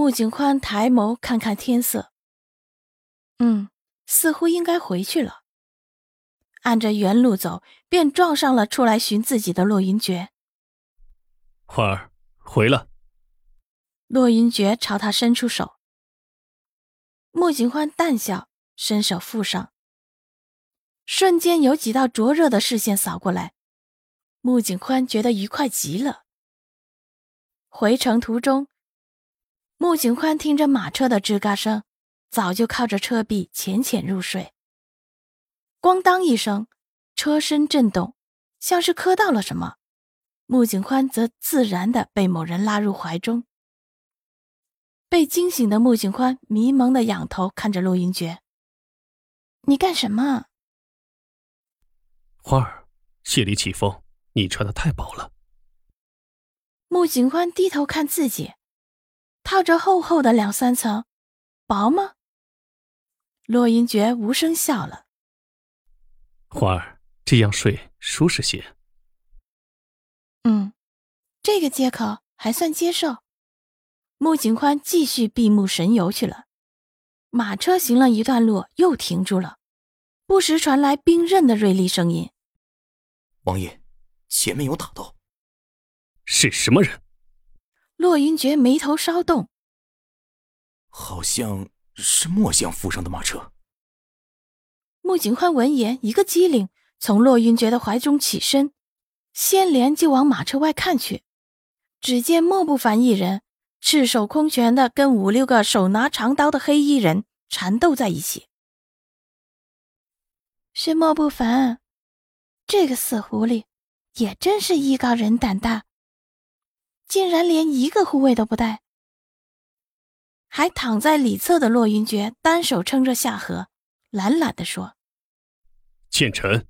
穆景宽抬眸看看天色，嗯，似乎应该回去了。按着原路走，便撞上了出来寻自己的洛云珏。欢儿回了。洛云珏朝他伸出手，穆景欢淡笑，伸手附上。瞬间有几道灼热的视线扫过来，穆景宽觉得愉快极了。回程途中。穆景欢听着马车的吱嘎声，早就靠着车壁浅浅入睡。咣当一声，车身震动，像是磕到了什么。穆景欢则自然的被某人拉入怀中。被惊醒的穆景欢迷蒙的仰头看着陆云珏：“你干什么？”花儿，谢里起风，你穿的太薄了。穆景欢低头看自己。套着厚厚的两三层，薄吗？洛英觉无声笑了。花儿这样睡舒适些。嗯，这个借口还算接受。穆景宽继续闭目神游去了。马车行了一段路，又停住了，不时传来冰刃的锐利声音。王爷，前面有打斗。是什么人？洛云珏眉头稍动，好像是墨相府上的马车。穆景宽闻言，一个机灵，从洛云珏的怀中起身，先连就往马车外看去。只见莫不凡一人赤手空拳的跟五六个手拿长刀的黑衣人缠斗在一起。是莫不凡，这个死狐狸，也真是艺高人胆大。竟然连一个护卫都不带，还躺在里侧的洛云珏单手撑着下颌，懒懒地说：“谏臣。”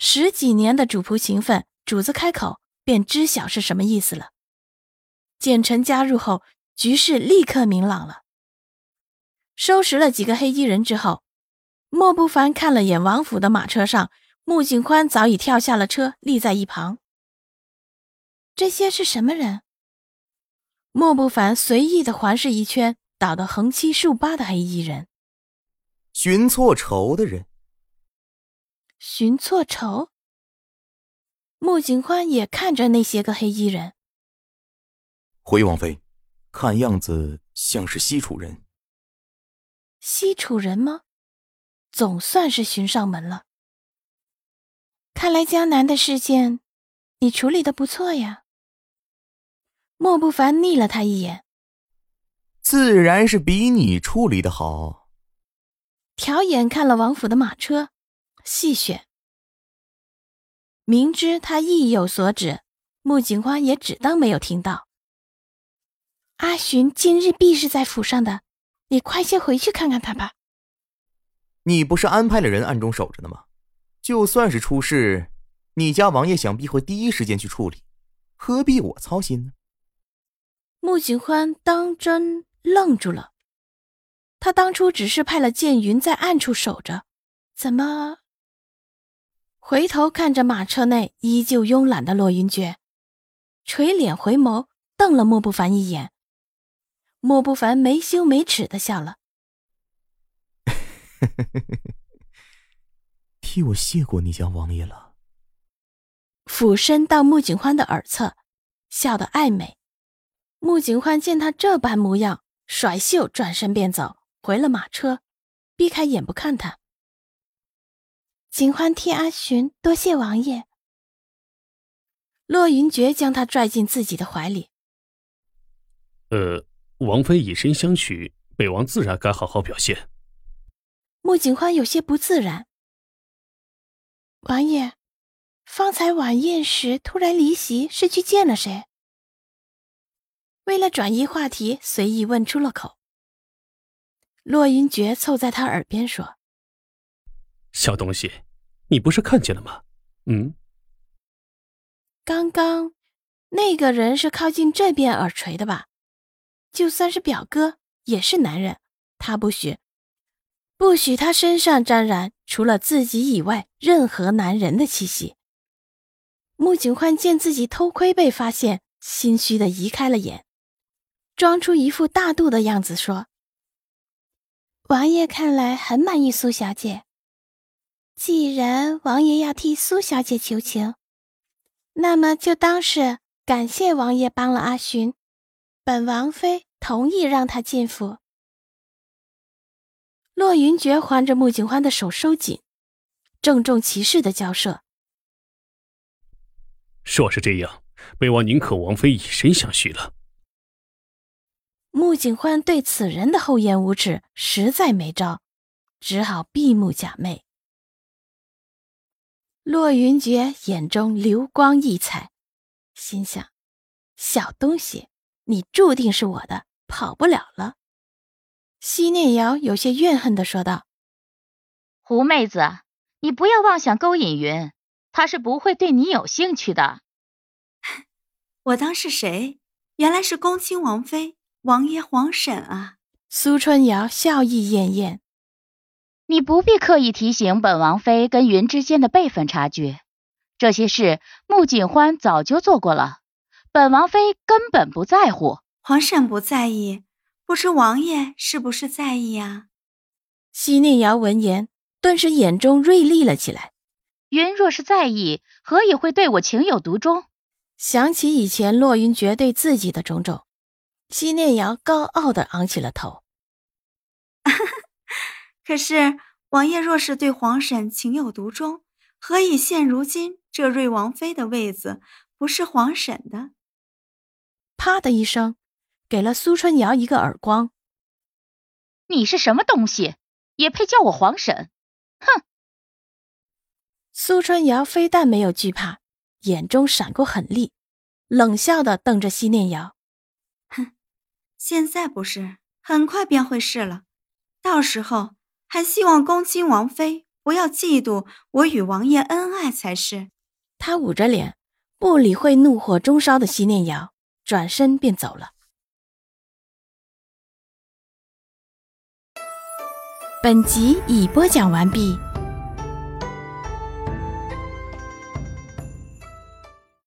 十几年的主仆情分，主子开口便知晓是什么意思了。谏臣加入后，局势立刻明朗了。收拾了几个黑衣人之后，莫不凡看了眼王府的马车上，穆景宽早已跳下了车，立在一旁。这些是什么人？莫不凡随意的环视一圈，倒得横七竖八的黑衣人。寻错仇的人。寻错仇。穆景欢也看着那些个黑衣人。回王妃，看样子像是西楚人。西楚人吗？总算是寻上门了。看来江南的事件，你处理的不错呀。莫不凡睨了他一眼，自然是比你处理的好。调眼看了王府的马车，戏谑。明知他意有所指，穆景花也只当没有听到。阿寻今日必是在府上的，你快些回去看看他吧。你不是安排了人暗中守着呢吗？就算是出事，你家王爷想必会第一时间去处理，何必我操心呢？穆景欢当真愣住了，他当初只是派了剑云在暗处守着，怎么？回头看着马车内依旧慵懒的洛云珏，垂脸回眸瞪了莫不凡一眼。莫不凡没羞没耻的笑了，替我谢过你家王爷了。俯身到穆景欢的耳侧，笑得暧昧。穆景欢见他这般模样，甩袖转身便走，回了马车，避开眼不看他。景欢替阿寻多谢王爷。洛云珏将他拽进自己的怀里。呃，王妃以身相许，北王自然该好好表现。穆景欢有些不自然。王爷，方才晚宴时突然离席，是去见了谁？为了转移话题，随意问出了口。洛云珏凑在他耳边说：“小东西，你不是看见了吗？嗯，刚刚那个人是靠近这边耳垂的吧？就算是表哥，也是男人，他不许，不许他身上沾染除了自己以外任何男人的气息。”穆景焕见自己偷窥被发现，心虚的移开了眼，装出一副大度的样子说。王爷看来很满意苏小姐。既然王爷要替苏小姐求情，那么就当是感谢王爷帮了阿寻。本王妃同意让他进府。洛云珏环着穆景欢的手收紧，郑重其事的交涉。若是这样，本王宁可王妃以身相许了。穆景欢对此人的厚颜无耻实在没招，只好闭目假寐。洛云珏眼中流光溢彩，心想：小东西，你注定是我的，跑不了了。西念瑶有些怨恨的说道：“胡妹子，你不要妄想勾引云，他是不会对你有兴趣的。我当是谁？原来是恭亲王妃。”王爷、皇婶啊！苏春瑶笑意艳艳。你不必刻意提醒本王妃跟云之间的辈分差距，这些事穆锦欢早就做过了，本王妃根本不在乎。皇婶不在意，不知王爷是不是在意啊？西念瑶闻言，顿时眼中锐利了起来。云若是在意，何以会对我情有独钟？想起以前洛云珏对自己的种种。西念瑶高傲的昂起了头。可是王爷若是对皇婶情有独钟，何以现如今这瑞王妃的位子不是皇婶的？啪的一声，给了苏春瑶一个耳光。你是什么东西，也配叫我皇婶？哼！苏春瑶非但没有惧怕，眼中闪过狠厉，冷笑的瞪着西念瑶。现在不是，很快便会是了。到时候，还希望恭亲王妃不要嫉妒我与王爷恩爱才是。他捂着脸，不理会怒火中烧的西念瑶，转身便走了。本集已播讲完毕。